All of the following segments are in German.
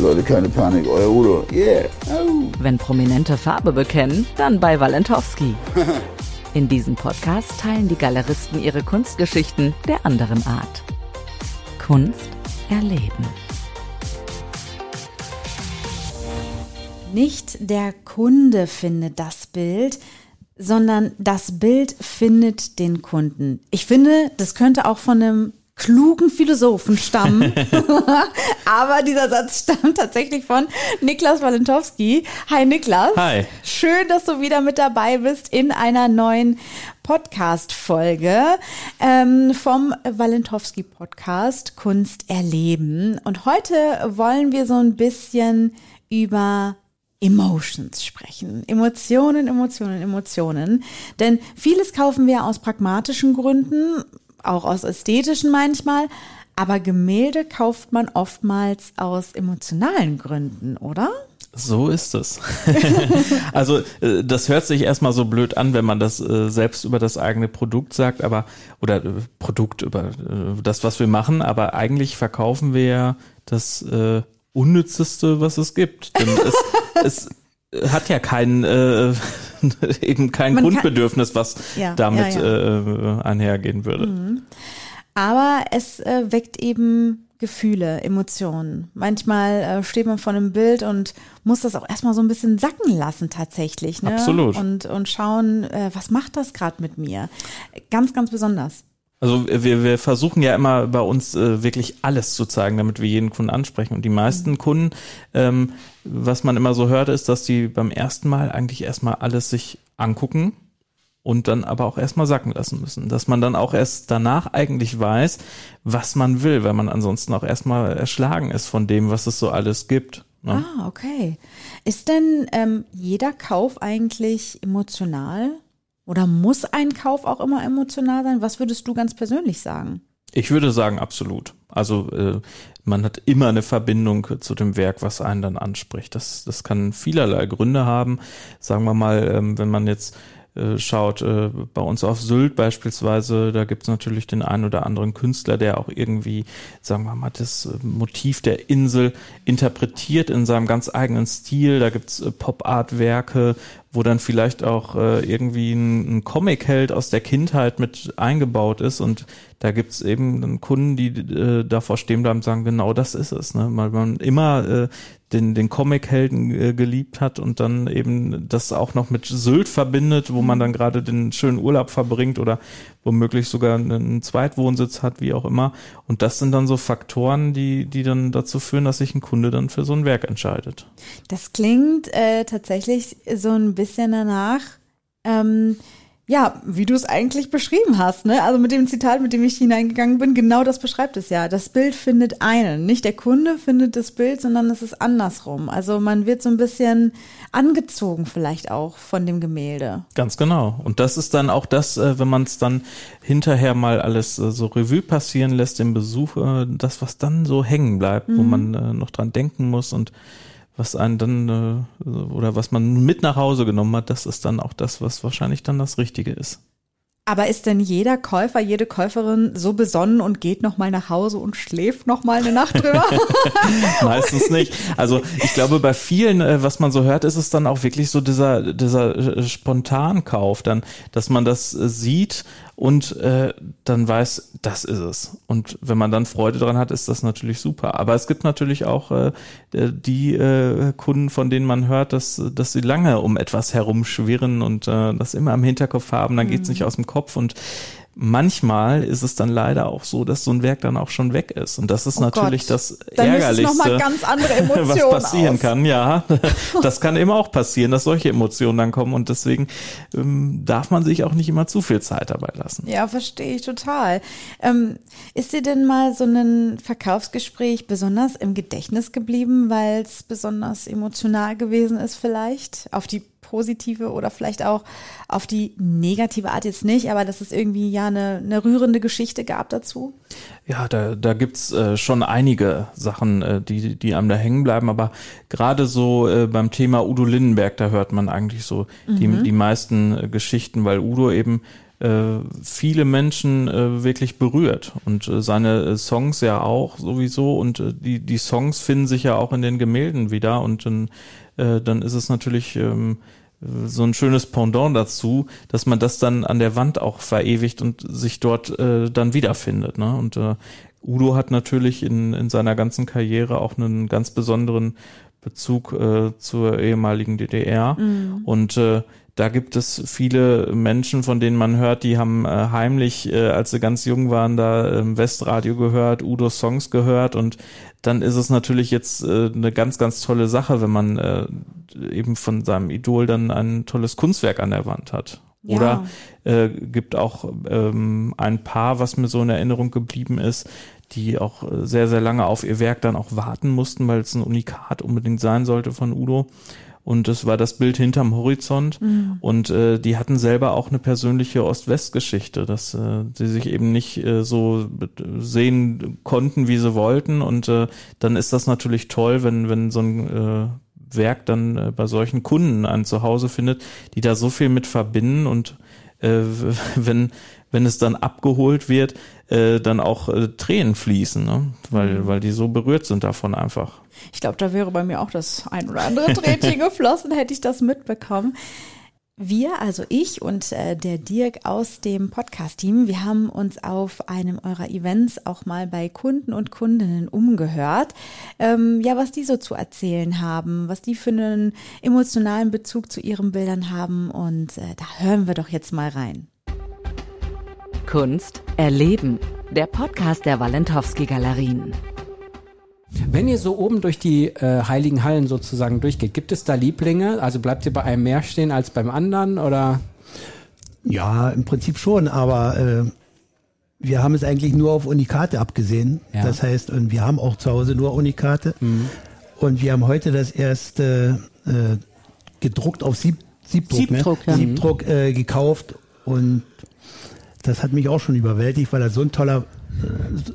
Leute, keine Panik, euer Udo. Yeah. Wenn Prominente Farbe bekennen, dann bei Walentowski. In diesem Podcast teilen die Galeristen ihre Kunstgeschichten der anderen Art. Kunst erleben. Nicht der Kunde findet das Bild, sondern das Bild findet den Kunden. Ich finde, das könnte auch von einem klugen Philosophen stammen. Aber dieser Satz stammt tatsächlich von Niklas Walentowski. Hi Niklas. Hi. Schön, dass du wieder mit dabei bist in einer neuen Podcast-Folge ähm, vom Walentowski Podcast Kunst erleben. Und heute wollen wir so ein bisschen über Emotions sprechen. Emotionen, Emotionen, Emotionen. Denn vieles kaufen wir aus pragmatischen Gründen, auch aus ästhetischen manchmal. Aber Gemälde kauft man oftmals aus emotionalen Gründen, oder? So ist es. also äh, das hört sich erstmal so blöd an, wenn man das äh, selbst über das eigene Produkt sagt, aber oder äh, Produkt über das, was wir machen, aber eigentlich verkaufen wir ja das äh, unnützeste, was es gibt. Denn es, es hat ja kein äh, eben kein Man Grundbedürfnis, was ja, damit ja, ja. Äh, einhergehen würde. Mhm. Aber es äh, weckt eben Gefühle, Emotionen. Manchmal äh, steht man vor einem Bild und muss das auch erstmal so ein bisschen sacken lassen tatsächlich. Ne? Absolut. Und, und schauen, äh, was macht das gerade mit mir? Ganz, ganz besonders. Also wir, wir versuchen ja immer bei uns äh, wirklich alles zu zeigen, damit wir jeden Kunden ansprechen. Und die meisten mhm. Kunden, ähm, was man immer so hört, ist, dass die beim ersten Mal eigentlich erstmal alles sich angucken und dann aber auch erstmal sacken lassen müssen. Dass man dann auch erst danach eigentlich weiß, was man will, weil man ansonsten auch erstmal erschlagen ist von dem, was es so alles gibt. Ne? Ah, okay. Ist denn ähm, jeder Kauf eigentlich emotional? Oder muss ein Kauf auch immer emotional sein? Was würdest du ganz persönlich sagen? Ich würde sagen, absolut. Also äh, man hat immer eine Verbindung zu dem Werk, was einen dann anspricht. Das, das kann vielerlei Gründe haben. Sagen wir mal, ähm, wenn man jetzt äh, schaut, äh, bei uns auf Sylt beispielsweise, da gibt's natürlich den einen oder anderen Künstler, der auch irgendwie, sagen wir mal, das äh, Motiv der Insel interpretiert in seinem ganz eigenen Stil. Da gibt's Pop-Art-Werke, wo dann vielleicht auch irgendwie ein, Comic-Held aus der Kindheit mit eingebaut ist und da gibt's eben Kunden, die äh, davor stehen bleiben und sagen, genau das ist es, ne? weil man immer äh, den, den Comic-Helden äh, geliebt hat und dann eben das auch noch mit Sylt verbindet, wo man dann gerade den schönen Urlaub verbringt oder womöglich sogar einen Zweitwohnsitz hat, wie auch immer. Und das sind dann so Faktoren, die, die dann dazu führen, dass sich ein Kunde dann für so ein Werk entscheidet. Das klingt äh, tatsächlich so ein bisschen danach, ähm, ja, wie du es eigentlich beschrieben hast, ne? Also mit dem Zitat, mit dem ich hineingegangen bin, genau das beschreibt es ja. Das Bild findet einen. Nicht der Kunde findet das Bild, sondern es ist andersrum. Also man wird so ein bisschen angezogen vielleicht auch von dem Gemälde. Ganz genau. Und das ist dann auch das, äh, wenn man es dann hinterher mal alles äh, so Revue passieren lässt, dem Besuch, äh, das, was dann so hängen bleibt, mhm. wo man noch dran denken muss und was einen dann äh, oder was man mit nach Hause genommen hat, das ist dann auch das, was wahrscheinlich dann das Richtige ist. Aber ist denn jeder Käufer, jede Käuferin so besonnen und geht noch mal nach Hause und schläft noch mal eine Nacht drüber? Meistens nicht. Also ich glaube, bei vielen, äh, was man so hört, ist es dann auch wirklich so dieser dieser äh, Spontankauf, dann, dass man das sieht und äh, dann weiß, das ist es. Und wenn man dann Freude dran hat, ist das natürlich super. Aber es gibt natürlich auch äh, die äh, Kunden, von denen man hört, dass, dass sie lange um etwas herumschwirren und äh, das immer im Hinterkopf haben, dann geht's mhm. nicht aus dem Kopf und manchmal ist es dann leider auch so, dass so ein Werk dann auch schon weg ist. Und das ist oh natürlich Gott. das dann Ärgerlichste, was passieren auf. kann. Ja, das kann eben auch passieren, dass solche Emotionen dann kommen. Und deswegen ähm, darf man sich auch nicht immer zu viel Zeit dabei lassen. Ja, verstehe ich total. Ähm, ist dir denn mal so ein Verkaufsgespräch besonders im Gedächtnis geblieben, weil es besonders emotional gewesen ist vielleicht? Auf die positive oder vielleicht auch auf die negative Art jetzt nicht, aber dass es irgendwie ja eine, eine rührende Geschichte gab dazu? Ja, da, da gibt's äh, schon einige Sachen, äh, die, die einem da hängen bleiben, aber gerade so äh, beim Thema Udo Lindenberg, da hört man eigentlich so mhm. die, die meisten äh, Geschichten, weil Udo eben viele Menschen äh, wirklich berührt und äh, seine Songs ja auch sowieso und äh, die die Songs finden sich ja auch in den Gemälden wieder und dann dann ist es natürlich ähm, so ein schönes Pendant dazu, dass man das dann an der Wand auch verewigt und sich dort äh, dann wiederfindet. Ne? Und äh, Udo hat natürlich in, in seiner ganzen Karriere auch einen ganz besonderen Bezug äh, zur ehemaligen DDR. Mhm. Und äh, da gibt es viele Menschen, von denen man hört, die haben äh, heimlich, äh, als sie ganz jung waren, da äh, Westradio gehört, Udo Songs gehört und dann ist es natürlich jetzt äh, eine ganz, ganz tolle Sache, wenn man äh, eben von seinem Idol dann ein tolles Kunstwerk an der Wand hat. Ja. Oder äh, gibt auch ähm, ein Paar, was mir so in Erinnerung geblieben ist, die auch sehr, sehr lange auf ihr Werk dann auch warten mussten, weil es ein Unikat unbedingt sein sollte von Udo und das war das Bild hinterm Horizont. Mhm. und äh, die hatten selber auch eine persönliche Ost-West-Geschichte, dass äh, sie sich eben nicht äh, so sehen konnten, wie sie wollten. Und äh, dann ist das natürlich toll, wenn wenn so ein äh, Werk dann äh, bei solchen Kunden ein Zuhause findet, die da so viel mit verbinden. Und äh, wenn wenn es dann abgeholt wird, äh, dann auch äh, Tränen fließen, ne? weil, mhm. weil die so berührt sind davon einfach. Ich glaube, da wäre bei mir auch das ein oder andere Tränchen geflossen, hätte ich das mitbekommen. Wir, also ich und äh, der Dirk aus dem Podcast-Team, wir haben uns auf einem eurer Events auch mal bei Kunden und Kundinnen umgehört, ähm, ja, was die so zu erzählen haben, was die für einen emotionalen Bezug zu ihren Bildern haben und äh, da hören wir doch jetzt mal rein. Kunst erleben, der Podcast der Walentowski Galerien. Wenn ihr so oben durch die äh, heiligen Hallen sozusagen durchgeht, gibt es da Lieblinge? Also bleibt ihr bei einem mehr stehen als beim anderen oder? Ja, im Prinzip schon, aber äh, wir haben es eigentlich nur auf Unikate abgesehen. Ja. Das heißt, und wir haben auch zu Hause nur Unikate. Mhm. Und wir haben heute das erste äh, gedruckt auf Sieb, Siebdruck, Siebdruck, ne? ja. Siebdruck äh, gekauft und das hat mich auch schon überwältigt, weil er so ein toller,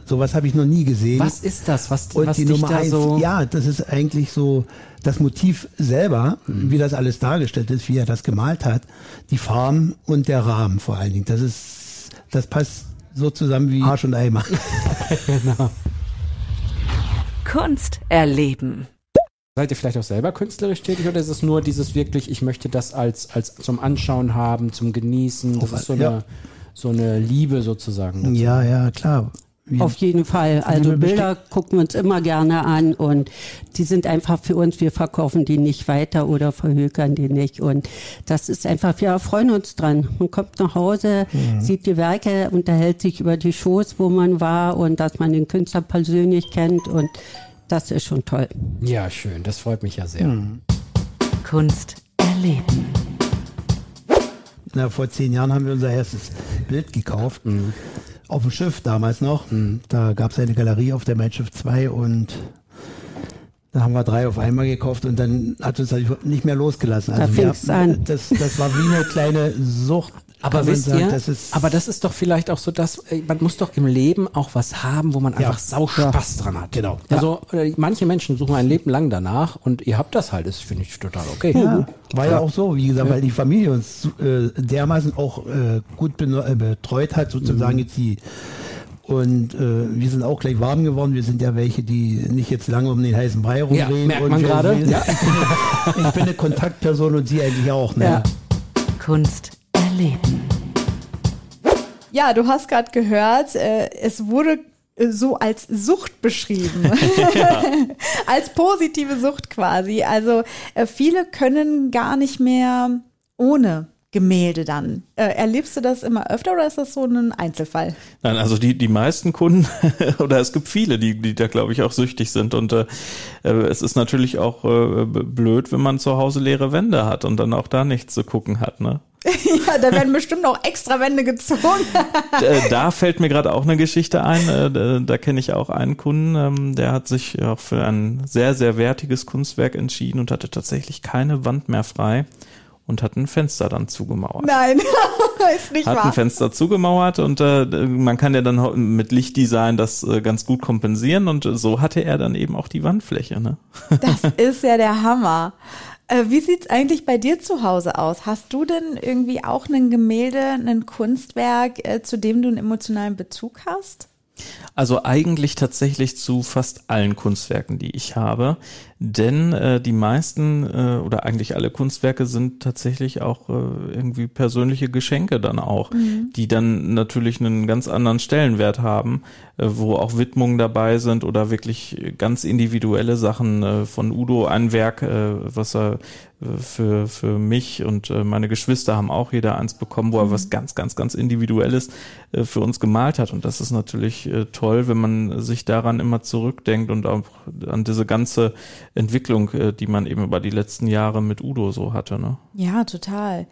sowas habe ich noch nie gesehen. Was ist das? Was, und was die Nummer da eins, so ja, das ist eigentlich so das Motiv selber, mhm. wie das alles dargestellt ist, wie er das gemalt hat, die Farben und der Rahmen vor allen Dingen. Das ist, das passt so zusammen wie Arsch und Eimer. genau. Kunst erleben. Seid ihr vielleicht auch selber künstlerisch tätig oder ist es nur dieses wirklich, ich möchte das als, als zum Anschauen haben, zum Genießen? Das ist so ja. So eine Liebe sozusagen. Dazu. Ja, ja, klar. Wie Auf jeden Fall. Also Bilder gucken wir uns immer gerne an und die sind einfach für uns, wir verkaufen die nicht weiter oder verhökern die nicht. Und das ist einfach, wir freuen uns dran. Man kommt nach Hause, mhm. sieht die Werke, unterhält sich über die Shows, wo man war und dass man den Künstler persönlich kennt und das ist schon toll. Ja, schön. Das freut mich ja sehr. Mhm. Kunst erleben. Na, vor zehn Jahren haben wir unser erstes Bild gekauft. Mhm. Auf dem Schiff damals noch. Mhm. Da gab es eine Galerie auf der Mein Schiff 2 und da haben wir drei auf einmal gekauft und dann hat uns das nicht mehr losgelassen. Also da fing's an. Das, das war wie eine kleine Sucht aber wisst sagen, ihr, das ist aber das ist doch vielleicht auch so, dass äh, man muss doch im Leben auch was haben, wo man ja. einfach sau Spaß ja. dran hat. Genau. Also ja. manche Menschen suchen ein Leben lang danach und ihr habt das halt, das finde ich total okay. Ja, war ja auch so, wie gesagt, weil die Familie uns äh, dermaßen auch äh, gut äh, betreut hat, sozusagen mhm. jetzt die und äh, wir sind auch gleich warm geworden. Wir sind ja welche, die nicht jetzt lange um den heißen Brei rumreden. Ja, merkt man gerade. Ja. Ich bin eine Kontaktperson und Sie eigentlich auch. Ne? Ja. Kunst erleben. Ja, du hast gerade gehört, äh, es wurde äh, so als Sucht beschrieben. als positive Sucht quasi. Also äh, viele können gar nicht mehr ohne Gemälde dann. Äh, erlebst du das immer öfter oder ist das so ein Einzelfall? Nein, also die, die meisten Kunden oder es gibt viele, die, die da glaube ich auch süchtig sind und äh, äh, es ist natürlich auch äh, blöd, wenn man zu Hause leere Wände hat und dann auch da nichts zu gucken hat, ne? ja, da werden bestimmt noch extra Wände gezogen. Äh, da fällt mir gerade auch eine Geschichte ein. Äh, da, da kenne ich auch einen Kunden, ähm, der hat sich auch für ein sehr, sehr wertiges Kunstwerk entschieden und hatte tatsächlich keine Wand mehr frei und hat ein Fenster dann zugemauert. Nein, ist nicht hat wahr. ein Fenster zugemauert und äh, man kann ja dann mit Lichtdesign das äh, ganz gut kompensieren und so hatte er dann eben auch die Wandfläche. Ne? Das ist ja der Hammer. Äh, wie sieht's eigentlich bei dir zu Hause aus? Hast du denn irgendwie auch ein Gemälde, ein Kunstwerk, äh, zu dem du einen emotionalen Bezug hast? Also eigentlich tatsächlich zu fast allen Kunstwerken, die ich habe. Denn äh, die meisten äh, oder eigentlich alle Kunstwerke sind tatsächlich auch äh, irgendwie persönliche Geschenke dann auch, mhm. die dann natürlich einen ganz anderen Stellenwert haben, äh, wo auch Widmungen dabei sind oder wirklich ganz individuelle Sachen äh, von Udo, ein Werk, äh, was er für, für mich und äh, meine Geschwister haben auch jeder eins bekommen, wo er mhm. was ganz, ganz, ganz Individuelles äh, für uns gemalt hat. Und das ist natürlich äh, toll, wenn man sich daran immer zurückdenkt und auch an diese ganze Entwicklung, die man eben über die letzten Jahre mit Udo so hatte. Ne? Ja, total.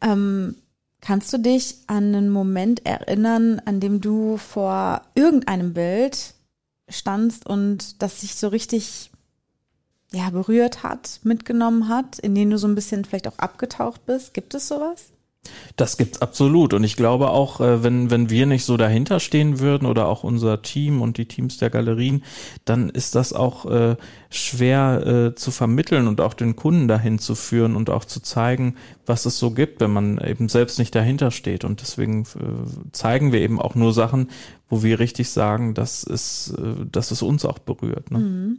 Ähm, kannst du dich an einen Moment erinnern, an dem du vor irgendeinem Bild standst und das sich so richtig ja, berührt hat, mitgenommen hat, in dem du so ein bisschen vielleicht auch abgetaucht bist? Gibt es sowas? Das gibt's absolut. Und ich glaube auch, äh, wenn, wenn wir nicht so dahinter stehen würden oder auch unser Team und die Teams der Galerien, dann ist das auch äh, schwer äh, zu vermitteln und auch den Kunden dahin zu führen und auch zu zeigen, was es so gibt, wenn man eben selbst nicht dahinter steht. Und deswegen äh, zeigen wir eben auch nur Sachen, wo wir richtig sagen, dass es, äh, dass es uns auch berührt. Ne?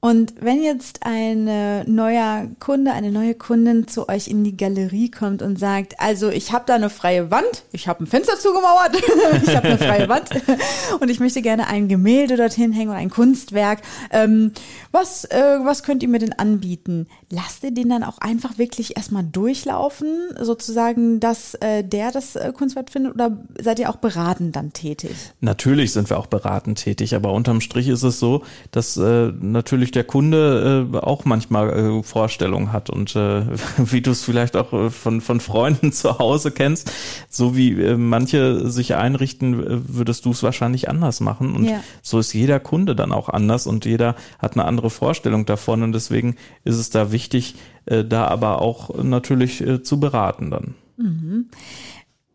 Und wenn jetzt ein neuer Kunde, eine neue Kundin zu euch in die Galerie kommt und sagt, also ich habe da eine freie Wand, ich habe ein Fenster zugemauert, ich habe eine freie Wand und ich möchte gerne ein Gemälde dorthin hängen oder ein Kunstwerk, ähm, was, äh, was könnt ihr mir denn anbieten? Lasst ihr den dann auch einfach wirklich erstmal durchlaufen, sozusagen, dass äh, der das äh, Kunstwerk findet oder seid ihr auch beratend dann tätig? Natürlich sind wir auch beratend tätig, aber unterm Strich ist es so, dass äh, natürlich der Kunde äh, auch manchmal äh, Vorstellungen hat und äh, wie du es vielleicht auch äh, von, von Freunden zu Hause kennst, so wie äh, manche sich einrichten, würdest du es wahrscheinlich anders machen und ja. so ist jeder Kunde dann auch anders und jeder hat eine andere Vorstellung davon und deswegen ist es da wichtig, äh, da aber auch natürlich äh, zu beraten dann. Mhm.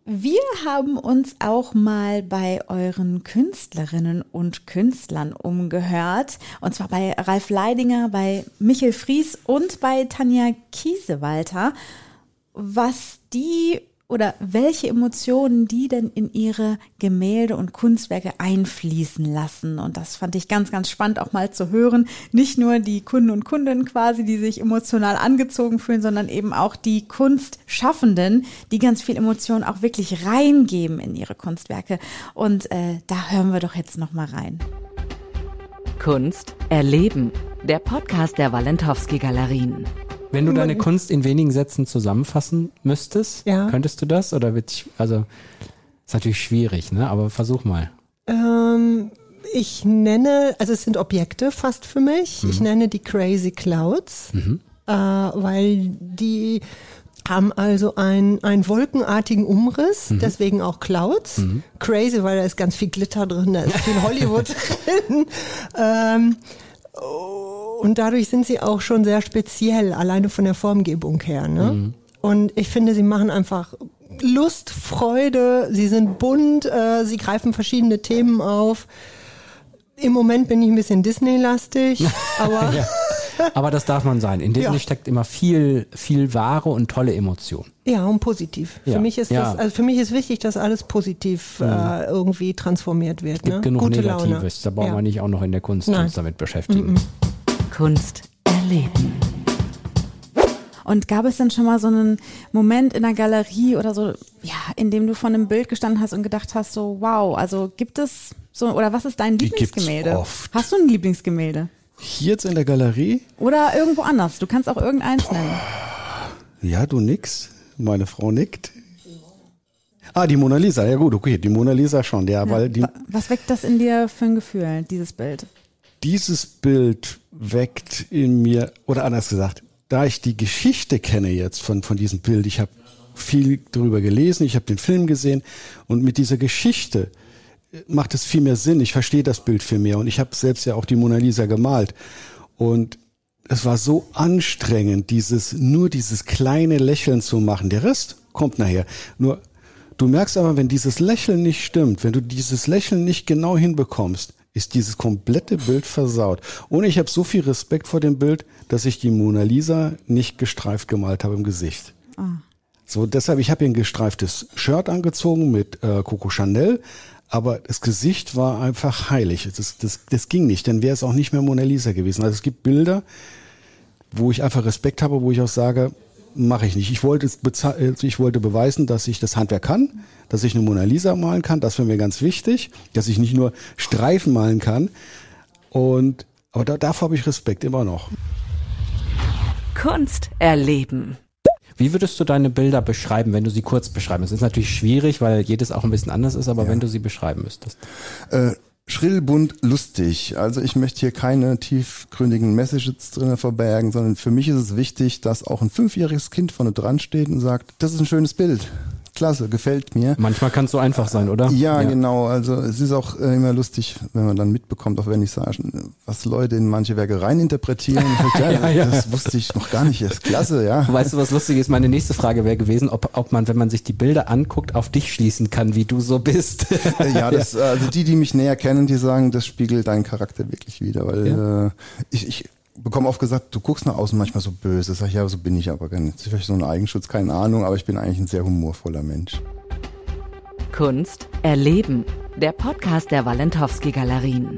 Wir haben uns auch mal bei euren Künstlerinnen und Künstlern umgehört. Und zwar bei Ralf Leidinger, bei Michel Fries und bei Tanja Kiesewalter, was die oder welche Emotionen die denn in ihre Gemälde und Kunstwerke einfließen lassen. Und das fand ich ganz, ganz spannend auch mal zu hören. Nicht nur die Kunden und Kundinnen quasi, die sich emotional angezogen fühlen, sondern eben auch die Kunstschaffenden, die ganz viel Emotionen auch wirklich reingeben in ihre Kunstwerke. Und äh, da hören wir doch jetzt noch mal rein. Kunst erleben. Der Podcast der Walentowski Galerien. Wenn du deine Kunst in wenigen Sätzen zusammenfassen müsstest, ja. könntest du das? Oder wird ich, also ist natürlich schwierig, ne? Aber versuch mal. Ähm, ich nenne, also es sind Objekte fast für mich. Mhm. Ich nenne die Crazy Clouds, mhm. äh, weil die haben also einen, einen wolkenartigen Umriss, mhm. deswegen auch Clouds. Mhm. Crazy, weil da ist ganz viel Glitter drin, da ist viel Hollywood drin. Ähm, und dadurch sind sie auch schon sehr speziell, alleine von der Formgebung her. Ne? Mhm. Und ich finde, sie machen einfach Lust, Freude, sie sind bunt, äh, sie greifen verschiedene Themen auf. Im Moment bin ich ein bisschen Disney-lastig, aber. ja. Aber das darf man sein. In Disney ja. steckt immer viel, viel wahre und tolle Emotion. Ja, und positiv. Ja. Für mich ist das, also für mich ist wichtig, dass alles positiv mhm. äh, irgendwie transformiert wird. Es gibt ne? genug Gute Negatives. Laune. Da brauchen wir nicht auch noch in der Kunst Nein. uns damit beschäftigen. Mhm. Kunst erleben. Und gab es dann schon mal so einen Moment in der Galerie oder so, ja, in dem du vor einem Bild gestanden hast und gedacht hast, so, wow, also gibt es so, oder was ist dein Lieblingsgemälde? Oft. Hast du ein Lieblingsgemälde? Hier jetzt in der Galerie? Oder irgendwo anders. Du kannst auch irgendeins nennen. Ja, du nix. Meine Frau nickt. Ah, die Mona Lisa. Ja gut, okay, die Mona Lisa schon. Ja, ja, weil die, was weckt das in dir für ein Gefühl, dieses Bild? Dieses Bild weckt in mir, oder anders gesagt, da ich die Geschichte kenne jetzt von, von diesem Bild, ich habe viel darüber gelesen, ich habe den Film gesehen und mit dieser Geschichte macht es viel mehr Sinn. Ich verstehe das Bild viel mehr und ich habe selbst ja auch die Mona Lisa gemalt und es war so anstrengend, dieses, nur dieses kleine Lächeln zu machen. Der Rest kommt nachher. Nur, du merkst aber, wenn dieses Lächeln nicht stimmt, wenn du dieses Lächeln nicht genau hinbekommst, ist dieses komplette Bild versaut. Und ich habe so viel Respekt vor dem Bild, dass ich die Mona Lisa nicht gestreift gemalt habe im Gesicht. Ah. So, deshalb, ich habe ihr ein gestreiftes Shirt angezogen mit äh, Coco Chanel, aber das Gesicht war einfach heilig. Das, das, das ging nicht, dann wäre es auch nicht mehr Mona Lisa gewesen. Also es gibt Bilder, wo ich einfach Respekt habe, wo ich auch sage, mache ich nicht. Ich wollte, ich wollte beweisen, dass ich das Handwerk kann, dass ich eine Mona Lisa malen kann. Das wäre mir ganz wichtig, dass ich nicht nur Streifen malen kann. Und aber da, davor habe ich Respekt immer noch. Kunst erleben. Wie würdest du deine Bilder beschreiben, wenn du sie kurz beschreiben? Es ist natürlich schwierig, weil jedes auch ein bisschen anders ist, aber ja. wenn du sie beschreiben müsstest. Äh, schrill, bunt, lustig. Also ich möchte hier keine tiefgründigen Messages drin verbergen, sondern für mich ist es wichtig, dass auch ein fünfjähriges Kind vorne dran steht und sagt, das ist ein schönes Bild klasse, gefällt mir. Manchmal kann es so einfach sein, oder? Ja, ja, genau. Also es ist auch äh, immer lustig, wenn man dann mitbekommt, auch wenn ich sage, was Leute in manche Werke reininterpretieren. ja, ja, ja, Das wusste ich noch gar nicht. Das ist klasse, ja. Weißt du, was lustig ist? Meine nächste Frage wäre gewesen, ob, ob man, wenn man sich die Bilder anguckt, auf dich schließen kann, wie du so bist. ja, das, also die, die mich näher kennen, die sagen, das spiegelt deinen Charakter wirklich wieder, weil äh, ich, ich bekomme oft gesagt, du guckst nach außen manchmal so böse. Sag ich, ja, so bin ich aber gar nicht. Das ist vielleicht so ein Eigenschutz, keine Ahnung, aber ich bin eigentlich ein sehr humorvoller Mensch. Kunst erleben. Der Podcast der Walentowski Galerien.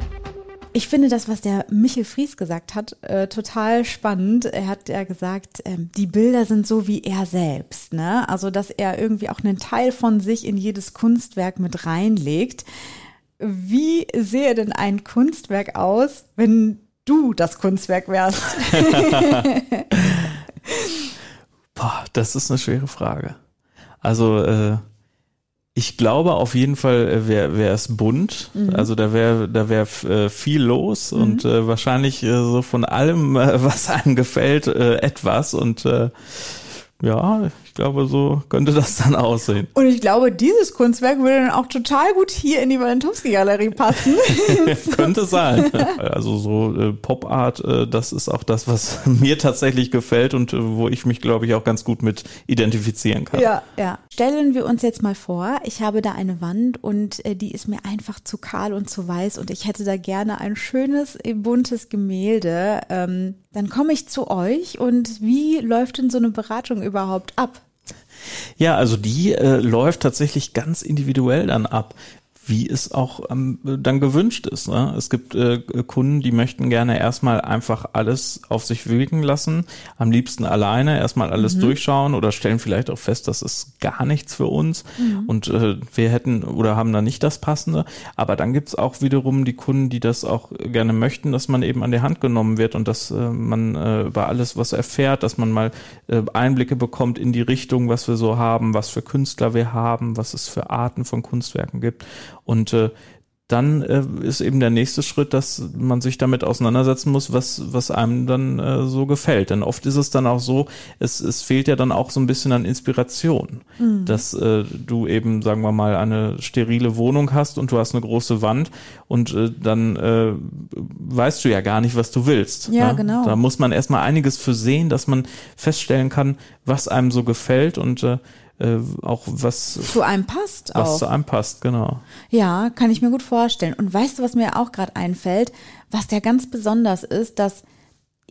Ich finde das, was der Michel Fries gesagt hat, äh, total spannend. Er hat ja gesagt, äh, die Bilder sind so wie er selbst, ne? Also, dass er irgendwie auch einen Teil von sich in jedes Kunstwerk mit reinlegt. Wie sehe denn ein Kunstwerk aus, wenn du das Kunstwerk wärst? Boah, das ist eine schwere Frage. Also äh, ich glaube auf jeden Fall äh, wäre wär es bunt. Mhm. Also da wäre da wäre äh, viel los mhm. und äh, wahrscheinlich äh, so von allem, äh, was einem gefällt, äh, etwas und äh, ja, ich glaube, so könnte das dann aussehen. Und ich glaube, dieses Kunstwerk würde dann auch total gut hier in die Walentowski-Galerie passen. könnte sein. Also so äh, Pop-Art, äh, das ist auch das, was mir tatsächlich gefällt und äh, wo ich mich, glaube ich, auch ganz gut mit identifizieren kann. Ja, ja. Stellen wir uns jetzt mal vor, ich habe da eine Wand und äh, die ist mir einfach zu kahl und zu weiß und ich hätte da gerne ein schönes, buntes Gemälde. Ähm, dann komme ich zu euch und wie läuft denn so eine Beratung überhaupt ab? Ja, also die äh, läuft tatsächlich ganz individuell dann ab wie es auch ähm, dann gewünscht ist. Ne? Es gibt äh, Kunden, die möchten gerne erstmal einfach alles auf sich wirken lassen, am liebsten alleine erstmal alles mhm. durchschauen oder stellen vielleicht auch fest, das ist gar nichts für uns mhm. und äh, wir hätten oder haben da nicht das Passende. Aber dann gibt's auch wiederum die Kunden, die das auch gerne möchten, dass man eben an die Hand genommen wird und dass äh, man äh, über alles was erfährt, dass man mal äh, Einblicke bekommt in die Richtung, was wir so haben, was für Künstler wir haben, was es für Arten von Kunstwerken gibt. Und äh, dann äh, ist eben der nächste Schritt, dass man sich damit auseinandersetzen muss, was, was einem dann äh, so gefällt. Denn oft ist es dann auch so, es, es fehlt ja dann auch so ein bisschen an Inspiration, mhm. dass äh, du eben, sagen wir mal, eine sterile Wohnung hast und du hast eine große Wand und äh, dann äh, weißt du ja gar nicht, was du willst. Ja, ne? genau. Da muss man erstmal einiges für sehen, dass man feststellen kann, was einem so gefällt und äh, äh, auch was zu einem passt. Was auch. zu einem passt, genau. Ja, kann ich mir gut vorstellen. Und weißt du, was mir auch gerade einfällt, was ja ganz besonders ist, dass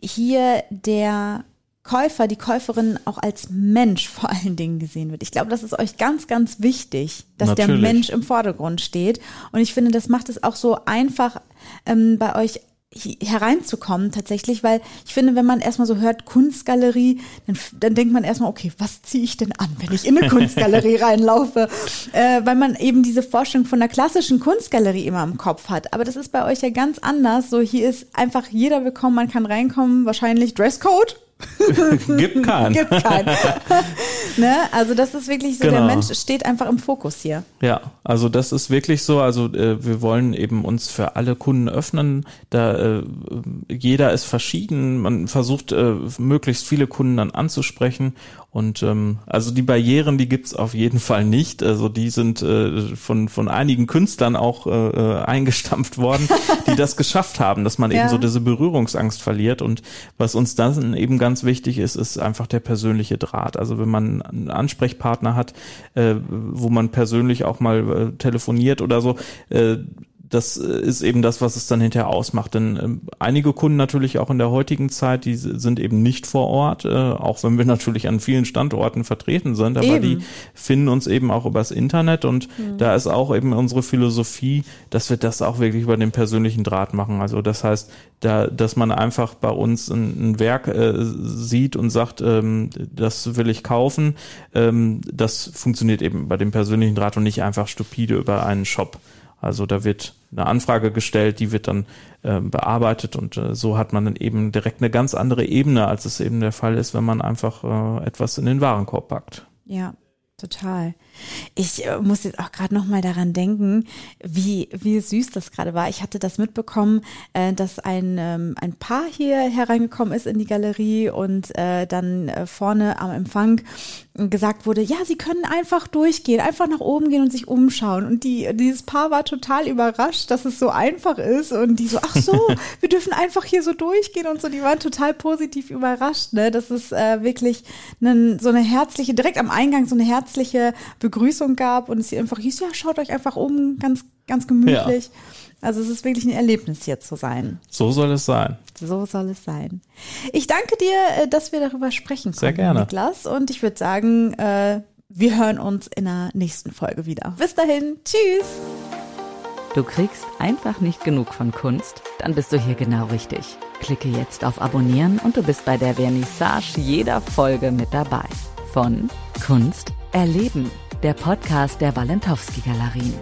hier der Käufer, die Käuferin auch als Mensch vor allen Dingen gesehen wird. Ich glaube, das ist euch ganz, ganz wichtig, dass Natürlich. der Mensch im Vordergrund steht. Und ich finde, das macht es auch so einfach ähm, bei euch hereinzukommen tatsächlich, weil ich finde, wenn man erstmal so hört Kunstgalerie, dann, dann denkt man erstmal, okay, was ziehe ich denn an, wenn ich in eine Kunstgalerie reinlaufe? Äh, weil man eben diese Vorstellung von einer klassischen Kunstgalerie immer im Kopf hat. Aber das ist bei euch ja ganz anders. So, hier ist einfach jeder willkommen, man kann reinkommen, wahrscheinlich Dresscode Gibt keinen. Gibt keinen. ne? Also das ist wirklich so, genau. der Mensch steht einfach im Fokus hier. Ja, also das ist wirklich so. Also äh, wir wollen eben uns für alle Kunden öffnen. Da äh, jeder ist verschieden. Man versucht äh, möglichst viele Kunden dann anzusprechen Und ähm, also die Barrieren, die gibt's auf jeden Fall nicht. Also die sind äh, von, von einigen Künstlern auch äh, äh eingestampft worden, die das geschafft haben, dass man ja. eben so diese Berührungsangst verliert. Und was uns dann eben ganz wichtig ist, ist einfach der persönliche Draht. Also wenn man einen Ansprechpartner hat, äh, wo man persönlich auch mal äh, telefoniert oder so, äh, das äh, ist eben das, was es dann hinterher ausmacht. Denn äh, einige Kunden natürlich auch in der heutigen Zeit, die sind eben nicht vor Ort, äh, auch wenn wir natürlich an vielen Standorten vertreten sind, aber eben. die finden uns eben auch übers Internet und mhm. da ist auch eben unsere Philosophie, dass wir das auch wirklich über den persönlichen Draht machen. Also das heißt, da, dass man einfach bei uns ein, ein Werk äh, sieht und sagt, ähm, das will ich kaufen, ähm, das funktioniert eben bei dem persönlichen Draht und nicht einfach stupide über einen Shop. Also da wird eine Anfrage gestellt, die wird dann äh, bearbeitet und äh, so hat man dann eben direkt eine ganz andere Ebene, als es eben der Fall ist, wenn man einfach äh, etwas in den Warenkorb packt. Ja, total. Ich äh, muss jetzt auch gerade noch mal daran denken, wie, wie süß das gerade war. Ich hatte das mitbekommen, äh, dass ein, ähm, ein Paar hier hereingekommen ist in die Galerie und äh, dann äh, vorne am Empfang gesagt wurde, ja, sie können einfach durchgehen, einfach nach oben gehen und sich umschauen. Und die, dieses Paar war total überrascht, dass es so einfach ist. Und die so, ach so, wir dürfen einfach hier so durchgehen und so. Die waren total positiv überrascht, ne? dass es äh, wirklich einen, so eine herzliche, direkt am Eingang so eine herzliche Begrüßung gab und es hier einfach hieß, ja, schaut euch einfach um, ganz, ganz gemütlich. Ja. Also es ist wirklich ein Erlebnis hier zu sein. So soll es sein. So soll es sein. Ich danke dir, äh, dass wir darüber sprechen konnten, Sehr gerne. Niklas. Und ich würde sagen, äh, wir hören uns in der nächsten Folge wieder. Bis dahin, tschüss. Du kriegst einfach nicht genug von Kunst? Dann bist du hier genau richtig. Klicke jetzt auf Abonnieren und du bist bei der Vernissage jeder Folge mit dabei. Von Kunst erleben der Podcast der Walentowski Galerien.